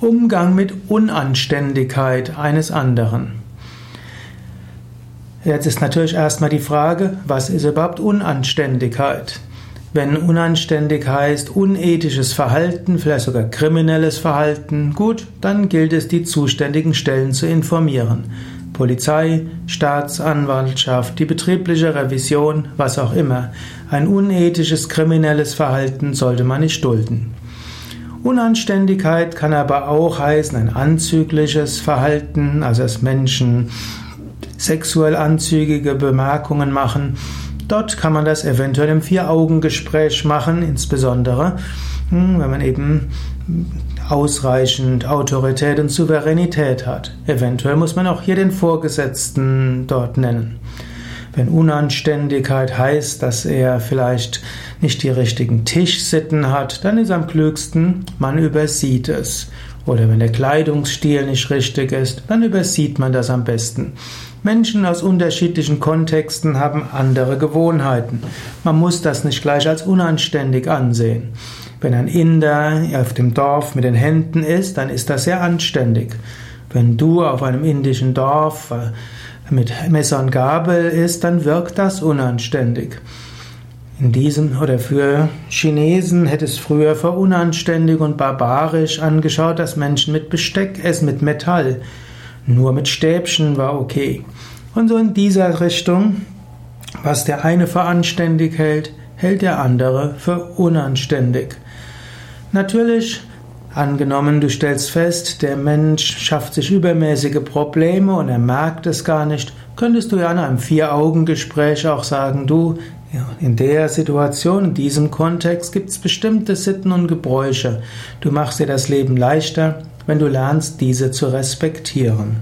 Umgang mit Unanständigkeit eines anderen. Jetzt ist natürlich erstmal die Frage, was ist überhaupt Unanständigkeit? Wenn unanständig heißt unethisches Verhalten, vielleicht sogar kriminelles Verhalten, gut, dann gilt es, die zuständigen Stellen zu informieren. Polizei, Staatsanwaltschaft, die betriebliche Revision, was auch immer. Ein unethisches kriminelles Verhalten sollte man nicht dulden. Unanständigkeit kann aber auch heißen ein anzügliches Verhalten, also dass Menschen sexuell anzügige Bemerkungen machen. Dort kann man das eventuell im Vier-Augen-Gespräch machen, insbesondere hm, wenn man eben ausreichend Autorität und Souveränität hat. Eventuell muss man auch hier den Vorgesetzten dort nennen. Wenn Unanständigkeit heißt, dass er vielleicht nicht die richtigen Tischsitten hat, dann ist am klügsten, man übersieht es. Oder wenn der Kleidungsstil nicht richtig ist, dann übersieht man das am besten. Menschen aus unterschiedlichen Kontexten haben andere Gewohnheiten. Man muss das nicht gleich als unanständig ansehen. Wenn ein Inder auf dem Dorf mit den Händen ist, dann ist das sehr anständig. Wenn du auf einem indischen Dorf äh, mit Messer und Gabel isst, dann wirkt das unanständig. In diesem oder für Chinesen hätte es früher für unanständig und barbarisch angeschaut, dass Menschen mit Besteck essen, mit Metall. Nur mit Stäbchen war okay. Und so in dieser Richtung, was der eine für anständig hält, hält der andere für unanständig. Natürlich, angenommen, du stellst fest, der Mensch schafft sich übermäßige Probleme und er merkt es gar nicht, könntest du ja in einem Vier-Augen-Gespräch auch sagen, du, in der Situation, in diesem Kontext gibt es bestimmte Sitten und Gebräuche. Du machst dir das Leben leichter, wenn du lernst, diese zu respektieren.